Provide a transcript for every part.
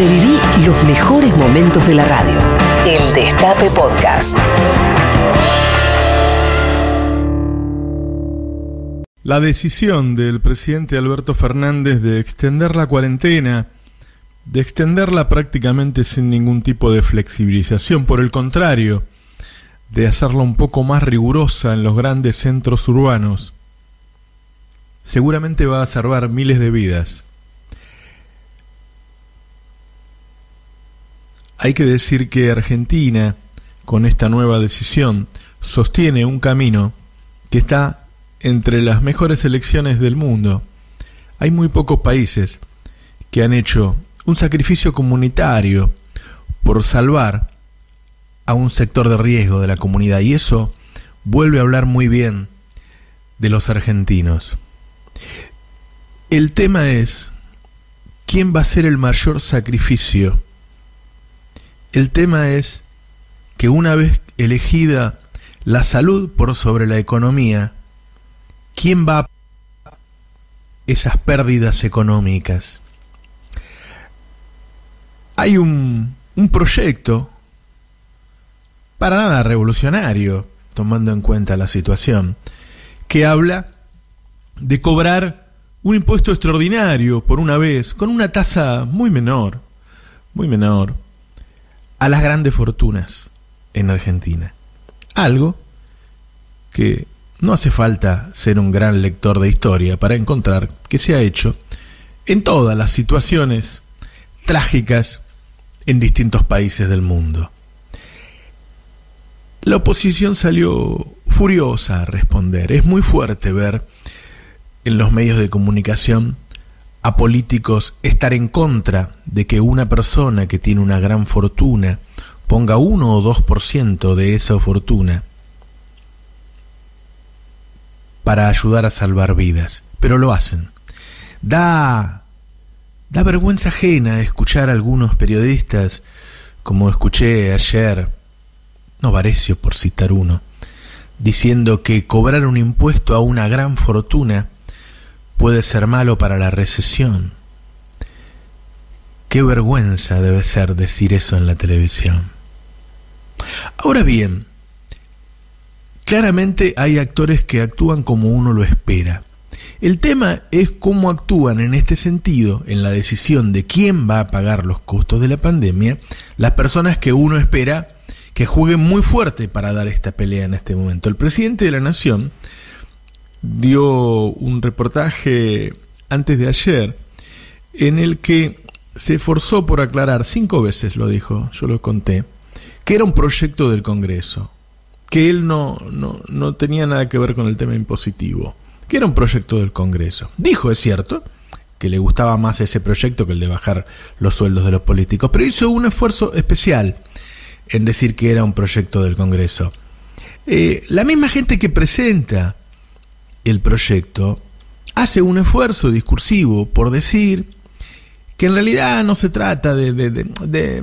Reviví los mejores momentos de la radio. El Destape Podcast. La decisión del presidente Alberto Fernández de extender la cuarentena, de extenderla prácticamente sin ningún tipo de flexibilización, por el contrario, de hacerla un poco más rigurosa en los grandes centros urbanos, seguramente va a salvar miles de vidas. Hay que decir que Argentina, con esta nueva decisión, sostiene un camino que está entre las mejores elecciones del mundo. Hay muy pocos países que han hecho un sacrificio comunitario por salvar a un sector de riesgo de la comunidad y eso vuelve a hablar muy bien de los argentinos. El tema es quién va a ser el mayor sacrificio el tema es que una vez elegida la salud por sobre la economía, ¿quién va a esas pérdidas económicas? Hay un, un proyecto para nada revolucionario, tomando en cuenta la situación, que habla de cobrar un impuesto extraordinario por una vez, con una tasa muy menor, muy menor, a las grandes fortunas en Argentina. Algo que no hace falta ser un gran lector de historia para encontrar que se ha hecho en todas las situaciones trágicas en distintos países del mundo. La oposición salió furiosa a responder. Es muy fuerte ver en los medios de comunicación a políticos estar en contra de que una persona que tiene una gran fortuna ponga uno o dos por ciento de esa fortuna para ayudar a salvar vidas, pero lo hacen. Da da vergüenza ajena escuchar a algunos periodistas, como escuché ayer, Novarecio por citar uno, diciendo que cobrar un impuesto a una gran fortuna puede ser malo para la recesión. Qué vergüenza debe ser decir eso en la televisión. Ahora bien, claramente hay actores que actúan como uno lo espera. El tema es cómo actúan en este sentido, en la decisión de quién va a pagar los costos de la pandemia, las personas que uno espera que jueguen muy fuerte para dar esta pelea en este momento. El presidente de la Nación dio un reportaje antes de ayer en el que se esforzó por aclarar, cinco veces lo dijo, yo lo conté, que era un proyecto del Congreso, que él no, no, no tenía nada que ver con el tema impositivo, que era un proyecto del Congreso. Dijo, es cierto, que le gustaba más ese proyecto que el de bajar los sueldos de los políticos, pero hizo un esfuerzo especial en decir que era un proyecto del Congreso. Eh, la misma gente que presenta el proyecto hace un esfuerzo discursivo por decir que en realidad no se trata de, de,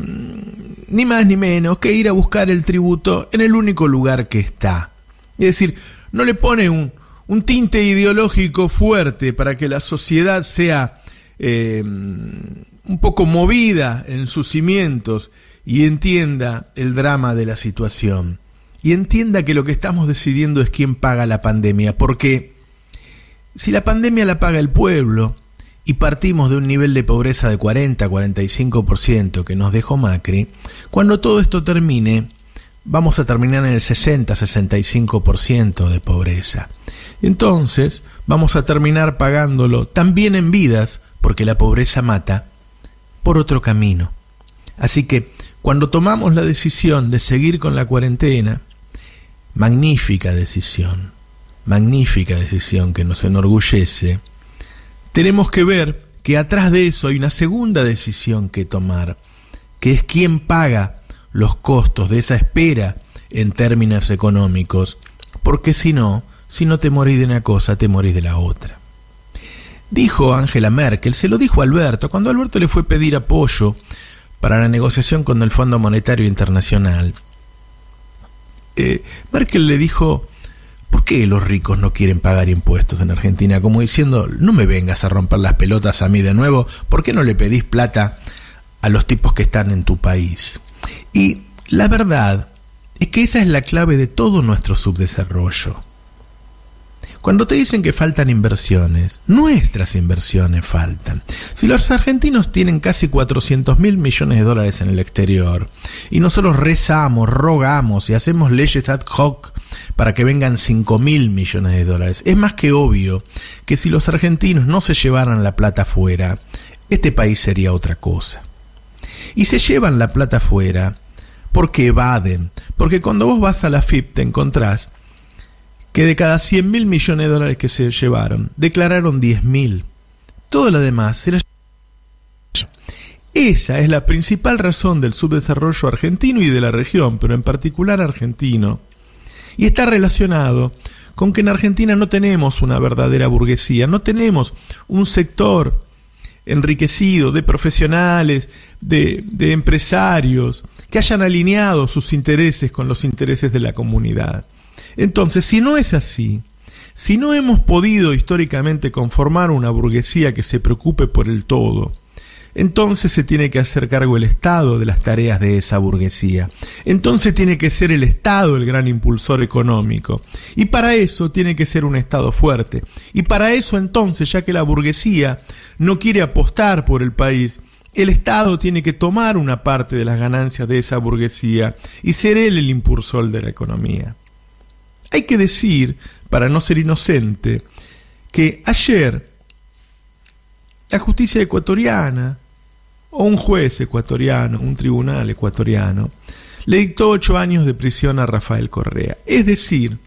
ni más ni menos que ir a buscar el tributo en el único lugar que está. Es decir, no le pone un, un tinte ideológico fuerte para que la sociedad sea eh, un poco movida en sus cimientos y entienda el drama de la situación y entienda que lo que estamos decidiendo es quién paga la pandemia, porque si la pandemia la paga el pueblo y partimos de un nivel de pobreza de 40-45% que nos dejó Macri, cuando todo esto termine, vamos a terminar en el 60-65% de pobreza. Entonces, vamos a terminar pagándolo también en vidas, porque la pobreza mata, por otro camino. Así que, cuando tomamos la decisión de seguir con la cuarentena, magnífica decisión, magnífica decisión que nos enorgullece, tenemos que ver que atrás de eso hay una segunda decisión que tomar, que es quién paga los costos de esa espera en términos económicos, porque si no, si no te morís de una cosa, te morís de la otra. Dijo Angela Merkel, se lo dijo Alberto, cuando Alberto le fue a pedir apoyo para la negociación con el Fondo Monetario Internacional. Eh, Merkel le dijo, ¿por qué los ricos no quieren pagar impuestos en Argentina? Como diciendo, no me vengas a romper las pelotas a mí de nuevo, ¿por qué no le pedís plata a los tipos que están en tu país. Y la verdad es que esa es la clave de todo nuestro subdesarrollo. Cuando te dicen que faltan inversiones, nuestras inversiones faltan. Si los argentinos tienen casi 400 mil millones de dólares en el exterior y nosotros rezamos, rogamos y hacemos leyes ad hoc para que vengan 5 mil millones de dólares, es más que obvio que si los argentinos no se llevaran la plata afuera, este país sería otra cosa. Y se llevan la plata afuera porque evaden, porque cuando vos vas a la FIP te encontrás que de cada 100 mil millones de dólares que se llevaron, declararon 10 mil. Todo lo demás era... Esa es la principal razón del subdesarrollo argentino y de la región, pero en particular argentino. Y está relacionado con que en Argentina no tenemos una verdadera burguesía, no tenemos un sector enriquecido de profesionales, de, de empresarios, que hayan alineado sus intereses con los intereses de la comunidad. Entonces, si no es así, si no hemos podido históricamente conformar una burguesía que se preocupe por el todo, entonces se tiene que hacer cargo el Estado de las tareas de esa burguesía. Entonces tiene que ser el Estado el gran impulsor económico. Y para eso tiene que ser un Estado fuerte. Y para eso entonces, ya que la burguesía no quiere apostar por el país, el Estado tiene que tomar una parte de las ganancias de esa burguesía y ser él el impulsor de la economía. Hay que decir, para no ser inocente, que ayer la justicia ecuatoriana, o un juez ecuatoriano, un tribunal ecuatoriano, le dictó ocho años de prisión a Rafael Correa. Es decir,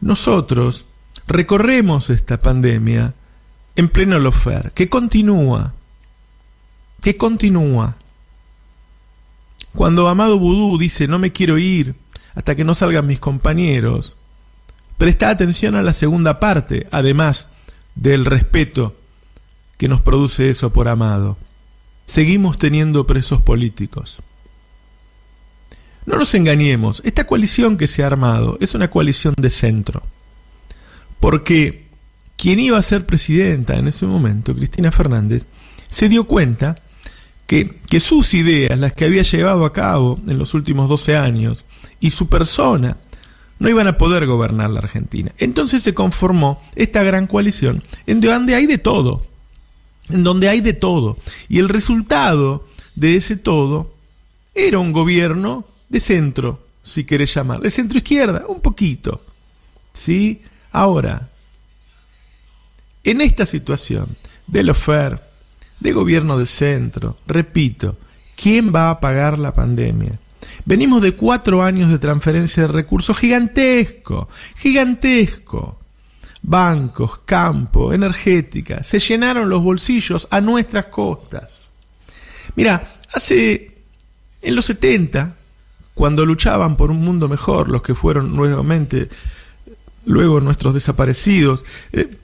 nosotros recorremos esta pandemia en pleno lofer, que continúa, que continúa. Cuando Amado Vudú dice no me quiero ir hasta que no salgan mis compañeros, Presta atención a la segunda parte, además del respeto que nos produce eso por amado. Seguimos teniendo presos políticos. No nos engañemos, esta coalición que se ha armado es una coalición de centro. Porque quien iba a ser presidenta en ese momento, Cristina Fernández, se dio cuenta que, sus ideas, las que había llevado a cabo en los últimos 12 años, y su persona, no iban a poder gobernar la Argentina. Entonces se conformó esta gran coalición en donde hay de todo, en donde hay de todo. Y el resultado de ese todo era un gobierno de centro, si querés llamar, de centro izquierda, un poquito. ¿Sí? Ahora, en esta situación de lofer, de gobierno de centro, repito, ¿quién va a pagar la pandemia? Venimos de cuatro años de transferencia de recursos gigantesco, gigantesco. Bancos, campo, energética, se llenaron los bolsillos a nuestras costas. Mira, hace en los 70, cuando luchaban por un mundo mejor, los que fueron nuevamente luego nuestros desaparecidos, eh,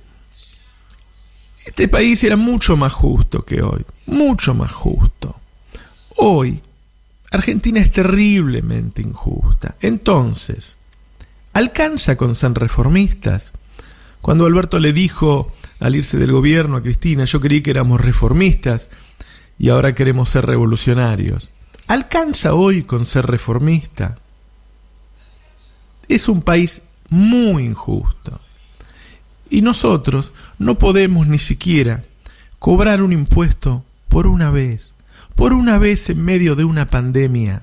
este país era mucho más justo que hoy, mucho más justo. Hoy Argentina es terriblemente injusta. Entonces, ¿alcanza con ser reformistas? Cuando Alberto le dijo al irse del gobierno a Cristina, yo creí que éramos reformistas y ahora queremos ser revolucionarios. ¿Alcanza hoy con ser reformista? Es un país muy injusto. Y nosotros no podemos ni siquiera cobrar un impuesto por una vez por una vez en medio de una pandemia.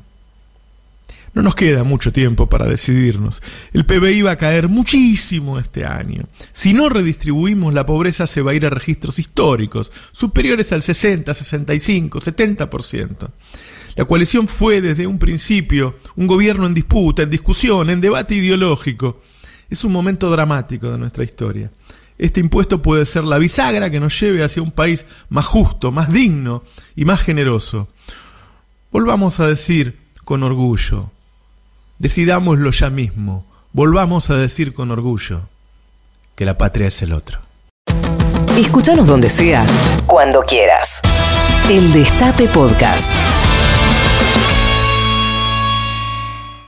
No nos queda mucho tiempo para decidirnos. El PBI va a caer muchísimo este año. Si no redistribuimos, la pobreza se va a ir a registros históricos, superiores al 60, 65, 70%. La coalición fue desde un principio un gobierno en disputa, en discusión, en debate ideológico. Es un momento dramático de nuestra historia. Este impuesto puede ser la bisagra que nos lleve hacia un país más justo, más digno y más generoso. Volvamos a decir con orgullo, decidámoslo ya mismo, volvamos a decir con orgullo que la patria es el otro. Escúchanos donde sea, cuando quieras. El Destape Podcast.